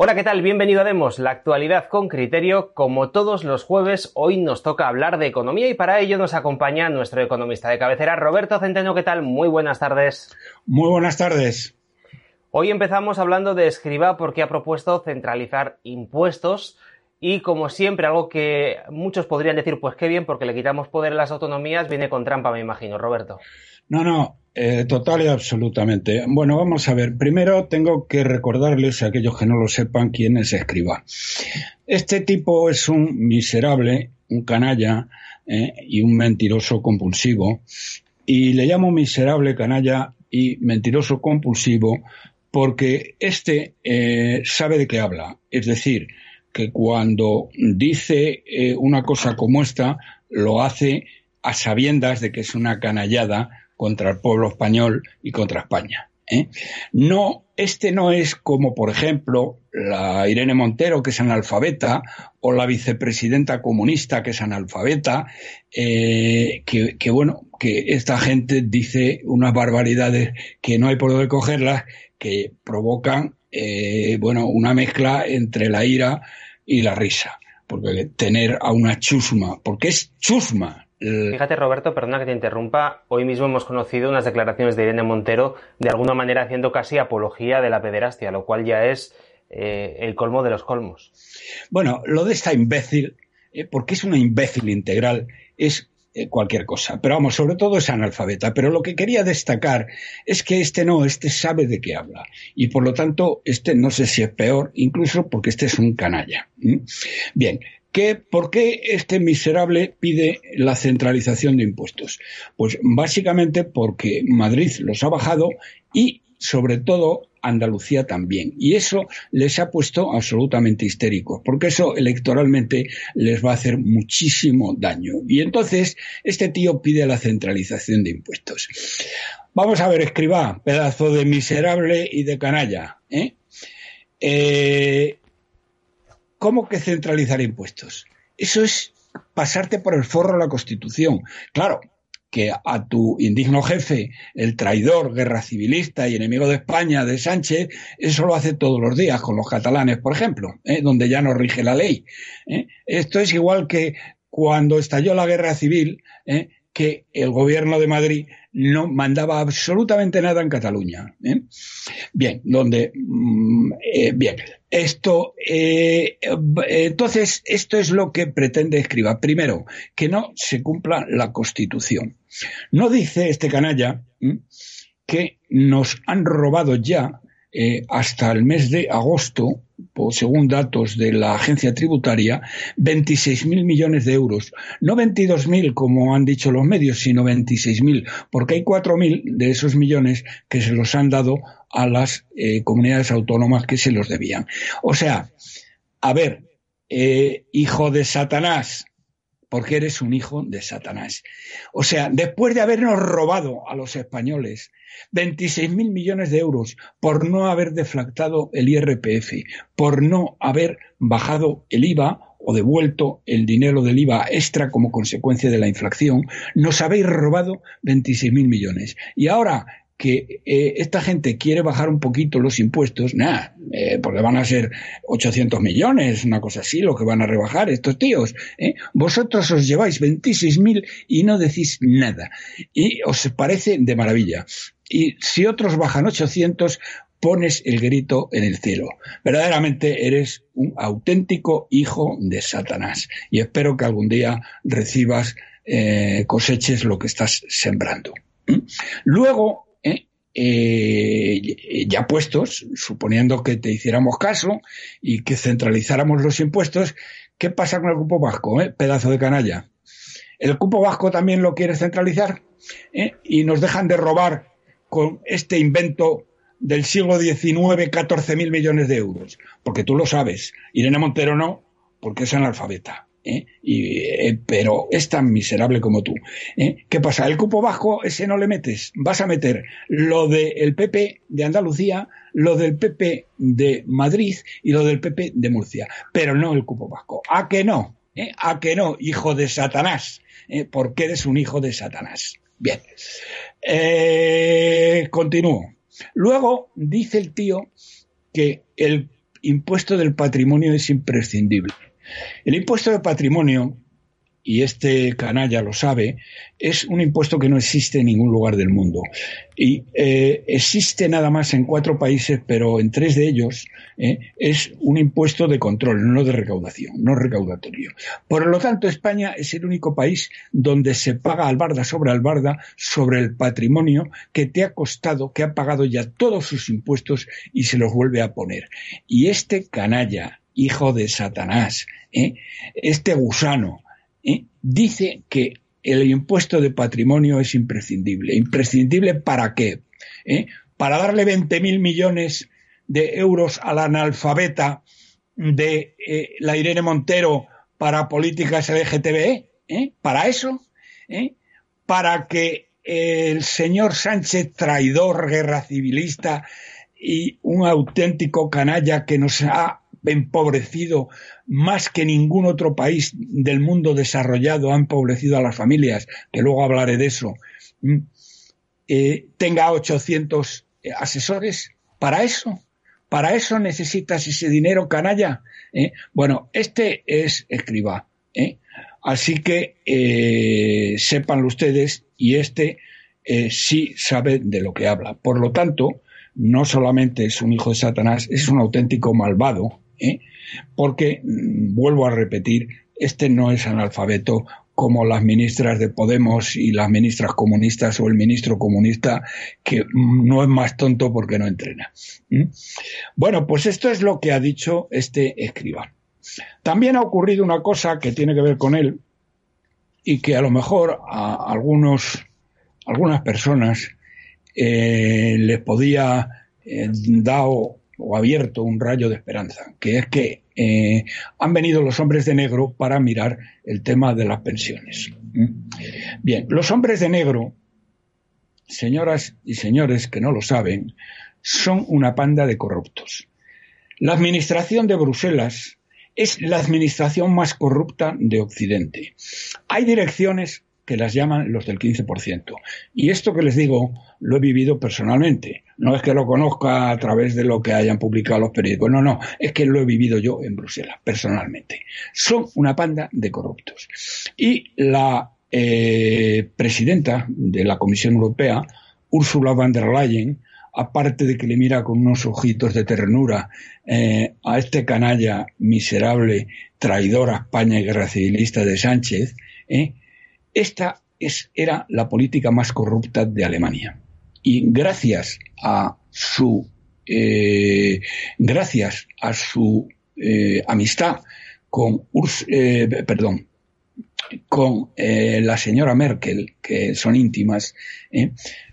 Hola, ¿qué tal? Bienvenido a Demos, la actualidad con criterio. Como todos los jueves, hoy nos toca hablar de economía y para ello nos acompaña nuestro economista de cabecera, Roberto Centeno. ¿Qué tal? Muy buenas tardes. Muy buenas tardes. Hoy empezamos hablando de Escriba porque ha propuesto centralizar impuestos y como siempre algo que muchos podrían decir pues qué bien porque le quitamos poder a las autonomías viene con trampa me imagino, Roberto. No, no, eh, total y absolutamente. Bueno, vamos a ver. Primero tengo que recordarles a aquellos que no lo sepan quién es Escriba. Este tipo es un miserable, un canalla eh, y un mentiroso compulsivo. Y le llamo miserable, canalla y mentiroso compulsivo porque este eh, sabe de qué habla. Es decir, que cuando dice una cosa como esta, lo hace a sabiendas de que es una canallada contra el pueblo español y contra España. ¿eh? No, este no es como, por ejemplo, la Irene Montero, que es analfabeta, o la vicepresidenta comunista, que es analfabeta, eh, que, bueno, que esta gente dice unas barbaridades que no hay por dónde cogerlas, que provocan, eh, bueno, una mezcla entre la ira y la risa. Porque tener a una chusma, porque es chusma, Fíjate, Roberto, perdona que te interrumpa. Hoy mismo hemos conocido unas declaraciones de Irene Montero, de alguna manera haciendo casi apología de la pederastia, lo cual ya es eh, el colmo de los colmos. Bueno, lo de esta imbécil, eh, porque es una imbécil integral, es eh, cualquier cosa. Pero vamos, sobre todo es analfabeta. Pero lo que quería destacar es que este no, este sabe de qué habla. Y por lo tanto, este no sé si es peor, incluso porque este es un canalla. Bien, ¿Por qué este miserable pide la centralización de impuestos? Pues básicamente porque Madrid los ha bajado y, sobre todo, Andalucía también. Y eso les ha puesto absolutamente histéricos, porque eso electoralmente les va a hacer muchísimo daño. Y entonces, este tío pide la centralización de impuestos. Vamos a ver, escriba, pedazo de miserable y de canalla. ¿eh? eh ¿Cómo que centralizar impuestos? Eso es pasarte por el forro la Constitución. Claro, que a tu indigno jefe, el traidor, guerra civilista y enemigo de España, de Sánchez, eso lo hace todos los días con los catalanes, por ejemplo, ¿eh? donde ya no rige la ley. ¿eh? Esto es igual que cuando estalló la guerra civil, ¿eh? que el gobierno de Madrid no mandaba absolutamente nada en Cataluña. Bien, donde, mm, bien, esto, eh, entonces, esto es lo que pretende escriba. Primero, que no se cumpla la Constitución. No dice este canalla que nos han robado ya eh, hasta el mes de agosto, según datos de la agencia tributaria, 26.000 millones de euros. No 22.000 como han dicho los medios, sino 26.000, porque hay 4.000 de esos millones que se los han dado a las eh, comunidades autónomas que se los debían. O sea, a ver, eh, hijo de Satanás, porque eres un hijo de Satanás. O sea, después de habernos robado a los españoles 26 mil millones de euros por no haber deflactado el IRPF, por no haber bajado el IVA o devuelto el dinero del IVA extra como consecuencia de la inflación, nos habéis robado 26 mil millones. Y ahora que eh, esta gente quiere bajar un poquito los impuestos, nada, eh, porque van a ser 800 millones, una cosa así, lo que van a rebajar estos tíos. ¿eh? Vosotros os lleváis 26.000 y no decís nada. Y os parece de maravilla. Y si otros bajan 800, pones el grito en el cielo. Verdaderamente eres un auténtico hijo de Satanás. Y espero que algún día recibas, coseches lo que estás sembrando. Luego, eh, ya puestos, suponiendo que te hiciéramos caso y que centralizáramos los impuestos, ¿qué pasa con el grupo vasco, eh? pedazo de canalla? El cupo vasco también lo quiere centralizar ¿eh? y nos dejan de robar con este invento del siglo XIX 14.000 millones de euros. Porque tú lo sabes, Irene Montero no, porque es analfabeta. ¿Eh? Eh, pero es tan miserable como tú. ¿eh? ¿Qué pasa? El cupo bajo, ese no le metes. Vas a meter lo del PP de Andalucía, lo del PP de Madrid y lo del PP de Murcia. Pero no el cupo bajo. ¿A que no? ¿A que no, hijo de Satanás? Porque eres un hijo de Satanás. Bien. continúo. Luego dice el tío que el impuesto del patrimonio es imprescindible. El impuesto de patrimonio, y este canalla lo sabe, es un impuesto que no existe en ningún lugar del mundo. Y eh, existe nada más en cuatro países, pero en tres de ellos eh, es un impuesto de control, no de recaudación, no recaudatorio. Por lo tanto, España es el único país donde se paga albarda sobre albarda sobre el patrimonio que te ha costado, que ha pagado ya todos sus impuestos y se los vuelve a poner. Y este canalla, hijo de Satanás, ¿eh? este gusano, ¿eh? dice que el impuesto de patrimonio es imprescindible. ¿Imprescindible para qué? ¿Eh? Para darle 20.000 millones de euros a la analfabeta de la Irene Montero para políticas LGTB. ¿Para eso? Para que el señor Sánchez, traidor, guerra civilista y un auténtico canalla que nos ha empobrecido más que ningún otro país del mundo desarrollado, ha empobrecido a las familias, que luego hablaré de eso, eh, tenga 800 eh, asesores. ¿Para eso? ¿Para eso necesitas ese dinero, canalla? ¿Eh? Bueno, este es escriba. Así que sépanlo ustedes y este sí sabe de lo que habla. Por lo tanto, no solamente es un hijo de Satanás, es un auténtico malvado ¿eh? porque, mm, vuelvo a repetir, este no es analfabeto como las ministras de Podemos y las ministras comunistas o el ministro comunista, que mm, no es más tonto porque no entrena. Bueno, pues esto es lo que ha dicho este escribano. También ha ocurrido una cosa que tiene que ver con él y que a lo mejor a algunos, algunas personas eh, les podía eh, dar o abierto un rayo de esperanza, que es que eh, han venido los hombres de negro para mirar el tema de las pensiones. ¿Mm? Bien, los hombres de negro, señoras y señores que no lo saben, son una panda de corruptos. La administración de Bruselas es la administración más corrupta de Occidente. Hay direcciones que las llaman los del 15%. Y esto que les digo lo he vivido personalmente. No es que lo conozca a través de lo que hayan publicado los periódicos, no, no, es que lo he vivido yo en Bruselas, personalmente. Son una panda de corruptos. Y la eh, presidenta de la Comisión Europea, Ursula von der Leyen, aparte de que le mira con unos ojitos de ternura eh, a este canalla miserable, traidor a España y guerra civilista de Sánchez, eh, esta es, era la política más corrupta de Alemania. Y gracias a su eh, gracias a su eh, amistad con eh, perdón con la señora Merkel, que son íntimas,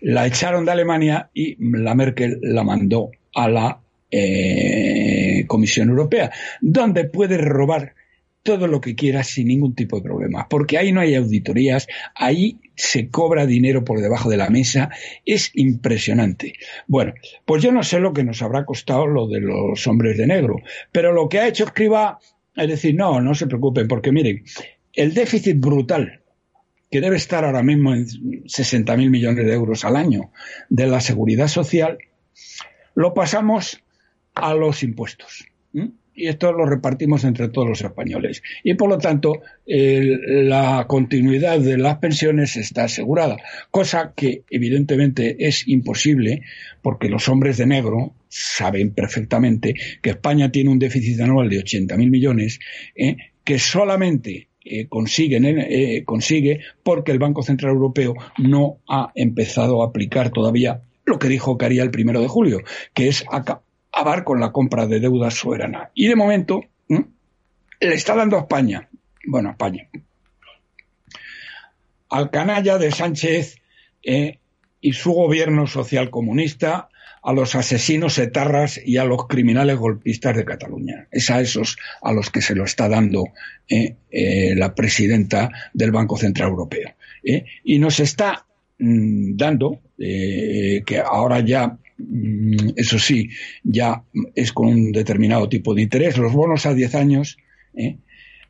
la echaron de Alemania y la Merkel la mandó a la Comisión Europea, donde puede robar todo lo que quieras sin ningún tipo de problema, porque ahí no hay auditorías, ahí se cobra dinero por debajo de la mesa, es impresionante. Bueno, pues yo no sé lo que nos habrá costado lo de los hombres de negro, pero lo que ha hecho Escriba es decir, no, no se preocupen, porque miren, el déficit brutal que debe estar ahora mismo en 60.000 millones de euros al año de la seguridad social, lo pasamos a los impuestos y esto lo repartimos entre todos los españoles. Y por lo tanto, la continuidad de las pensiones está asegurada, cosa que evidentemente es imposible porque los hombres de negro saben perfectamente que España tiene un déficit anual de 80.000 millones eh, que solamente eh, consiguen, eh, consigue porque el Banco Central Europeo no ha empezado a aplicar todavía lo que dijo que haría el primero de julio, que es acabar con la compra de deuda soberana. Y de momento le está dando a España, bueno, a España, al canalla de Sánchez eh, y su gobierno social comunista, a los asesinos etarras y a los criminales golpistas de Cataluña. Es a esos a los que se lo está dando eh, eh, la presidenta del Banco Central Europeo. Y nos está mm, dando, que ahora ya eso sí, ya es con un determinado tipo de interés. Los bonos a 10 años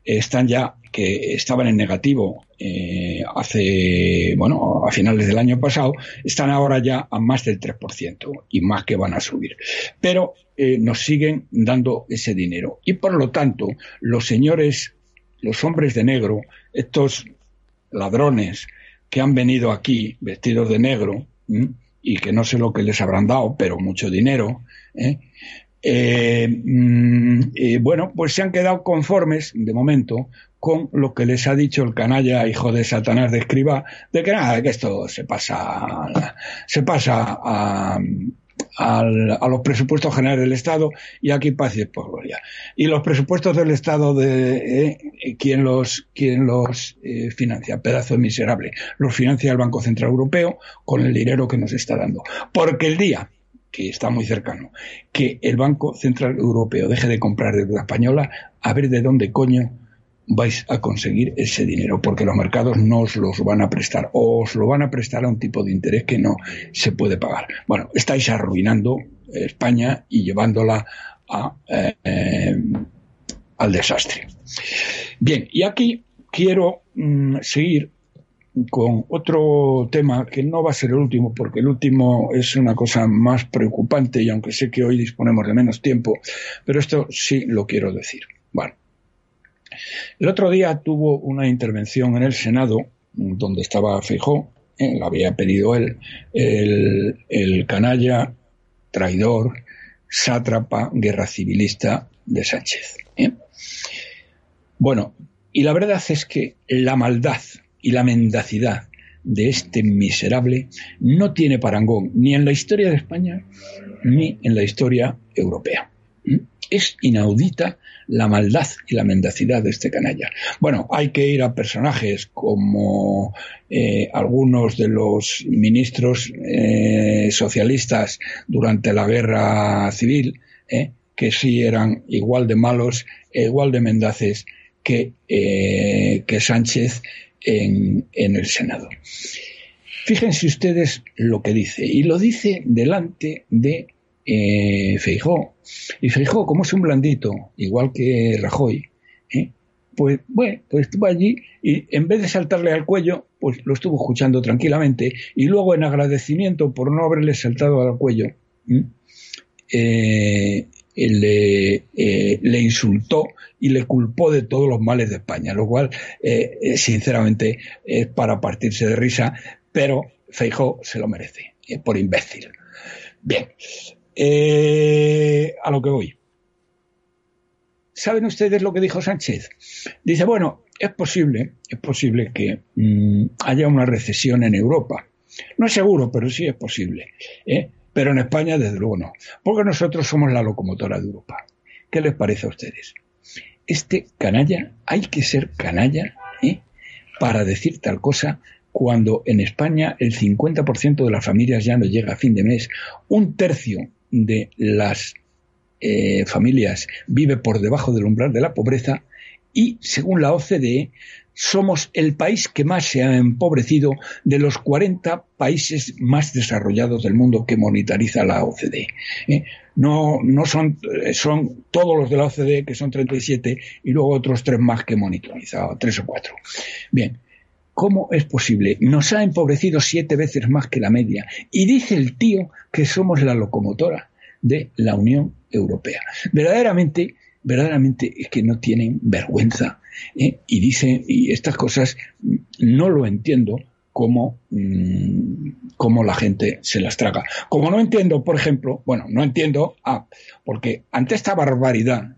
están ya que estaban en negativo eh, hace, bueno, a finales del año pasado, están ahora ya a más del 3% y más que van a subir. Pero eh, nos siguen dando ese dinero. Y por lo tanto, los señores, los hombres de negro, estos ladrones que han venido aquí vestidos de negro, y que no sé lo que les habrán dado, pero mucho dinero, ¿eh? Eh, mm, eh, bueno, pues se han quedado conformes, de momento, con lo que les ha dicho el canalla hijo de Satanás de escriba, de que nada, que esto se pasa, se pasa a, los presupuestos generales del Estado y aquí paz y gloria. Y los presupuestos del Estado de eh, ¿quién los, quién los financia, pedazo miserable, los financia el Banco Central Europeo con el dinero que nos está dando. Porque el día que está muy cercano, que el Banco Central Europeo deje de comprar deuda española, a ver de dónde coño vais a conseguir ese dinero, porque los mercados no os los van a prestar, o os lo van a prestar a un tipo de interés que no se puede pagar. Bueno, estáis arruinando España y llevándola eh, al desastre. Bien, y aquí quiero mm, seguir con otro tema que no va a ser el último, porque el último es una cosa más preocupante y aunque sé que hoy disponemos de menos tiempo, pero esto sí lo quiero decir. Bueno, el otro día tuvo una intervención en el Senado donde estaba Feijó, eh, lo había pedido él, el, canalla, traidor, sátrapa, guerra civilista de Sánchez. ¿eh? Bueno, y la verdad es que la maldad y la mendacidad de este miserable no tiene parangón ni en la historia de España ni en la historia europea. Es inaudita la maldad y la mendacidad de este canalla. Bueno, hay que ir a personajes como eh, algunos de los ministros eh, socialistas durante la guerra civil, eh, que sí eran igual de malos, e igual de mendaces que, que Sánchez en, el Senado. Fíjense ustedes lo que dice, y lo dice delante de eh, Feijó. Y Feijó, como es un blandito, igual que Rajoy, ¿eh? pues bueno, pues estuvo allí y en vez de saltarle al cuello, pues lo estuvo escuchando tranquilamente y luego en agradecimiento por no haberle saltado al cuello, eh, eh, le, insultó y le culpó de todos los males de España, lo cual, sinceramente, es para partirse de risa, pero Feijó se lo merece, por imbécil. Bien, a lo que voy. ¿Saben ustedes lo que dijo Sánchez? Dice, bueno, es posible, es posible que mm, haya una recesión en Europa. No es seguro, pero sí es posible. ¿eh? Pero en España, desde luego, no. Porque nosotros somos la locomotora de Europa. ¿Qué les parece a ustedes? Este canalla, hay que ser canalla ¿eh? para decir tal cosa cuando en España el 50% de las familias ya no llega a fin de mes, un tercio de las eh, familias vive por debajo del umbral de la pobreza y, según la OCDE, somos el país que más se ha empobrecido de los 40 países más desarrollados del mundo que monetariza la OCDE. ¿eh? No, no son, eh, son todos los de la OCDE, que son 37, y luego otros tres más que monitoriza, tres o cuatro. Bien. ¿Cómo es posible? Nos ha empobrecido siete veces más que la media. Y dice el tío que somos la locomotora de la Unión Europea. Verdaderamente, verdaderamente es que no tienen vergüenza ¿eh? y dice, y estas cosas no lo entiendo cómo, mm, cómo, la gente se las traga. Como no entiendo, por ejemplo, bueno, no entiendo, ah, porque ante esta barbaridad,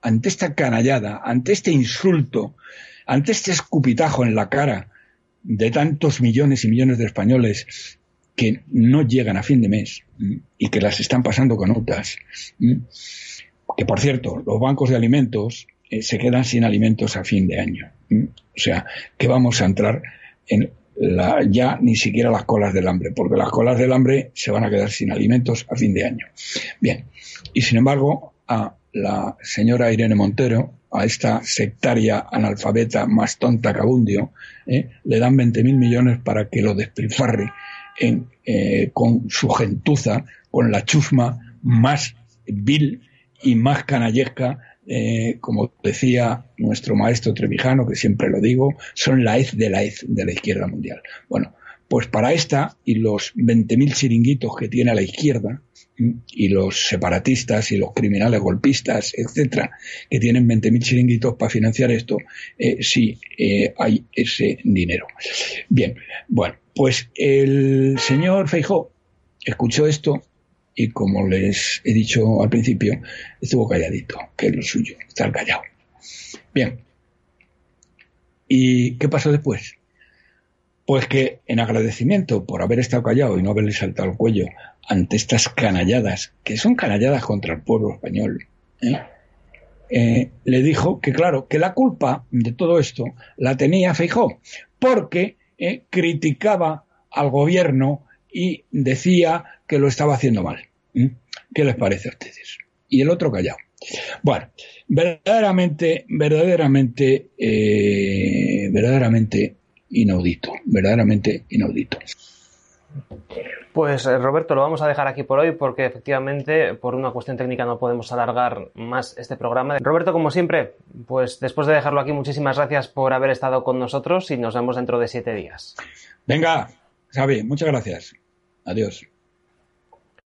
ante esta canallada, ante este insulto, ante este escupitajo en la cara de tantos millones y millones de españoles que no llegan a fin de mes y que las están pasando con otras, que por cierto, los bancos de alimentos eh, se quedan sin alimentos a fin de año. O sea, que vamos a entrar en ya ni siquiera las colas del hambre, porque las colas del hambre se van a quedar sin alimentos a fin de año. Bien, y sin embargo, a la señora Irene Montero, a esta sectaria analfabeta más tonta que abundio, ¿eh? le dan 20.000 millones para que lo despilfarre en, eh, con su gentuza, con la chusma más vil y más canallesca eh, como decía nuestro maestro Trevijano, que siempre lo digo, son la hez de la hez de la izquierda mundial. Bueno, pues para esta y los 20.000 chiringuitos que tiene a la izquierda, y los separatistas y los criminales golpistas, etcétera, que tienen 20.000 chiringuitos para financiar esto, eh, sí eh, hay ese dinero. Bien, bueno, pues el señor Feijó escuchó esto y como les he dicho al principio, estuvo calladito, que es lo suyo, estar callado. Bien. ¿Y qué pasó después? Pues que en agradecimiento por haber estado callado y no haberle saltado el cuello ante estas canalladas, que son canalladas contra el pueblo español, ¿eh? Eh, le dijo que claro, que la culpa de todo esto la tenía Feijó, porque eh, criticaba al gobierno y decía que lo estaba haciendo mal. ¿Qué les parece a ustedes? Y el otro callado. Bueno, verdaderamente, verdaderamente, verdaderamente inaudito, verdaderamente inaudito. Pues eh, Roberto, lo vamos a dejar aquí por hoy porque efectivamente por una cuestión técnica no podemos alargar más este programa. Roberto, como siempre, pues después de dejarlo aquí, muchísimas gracias por haber estado con nosotros y nos vemos dentro de siete días. Venga, Xavi, muchas gracias. Adiós.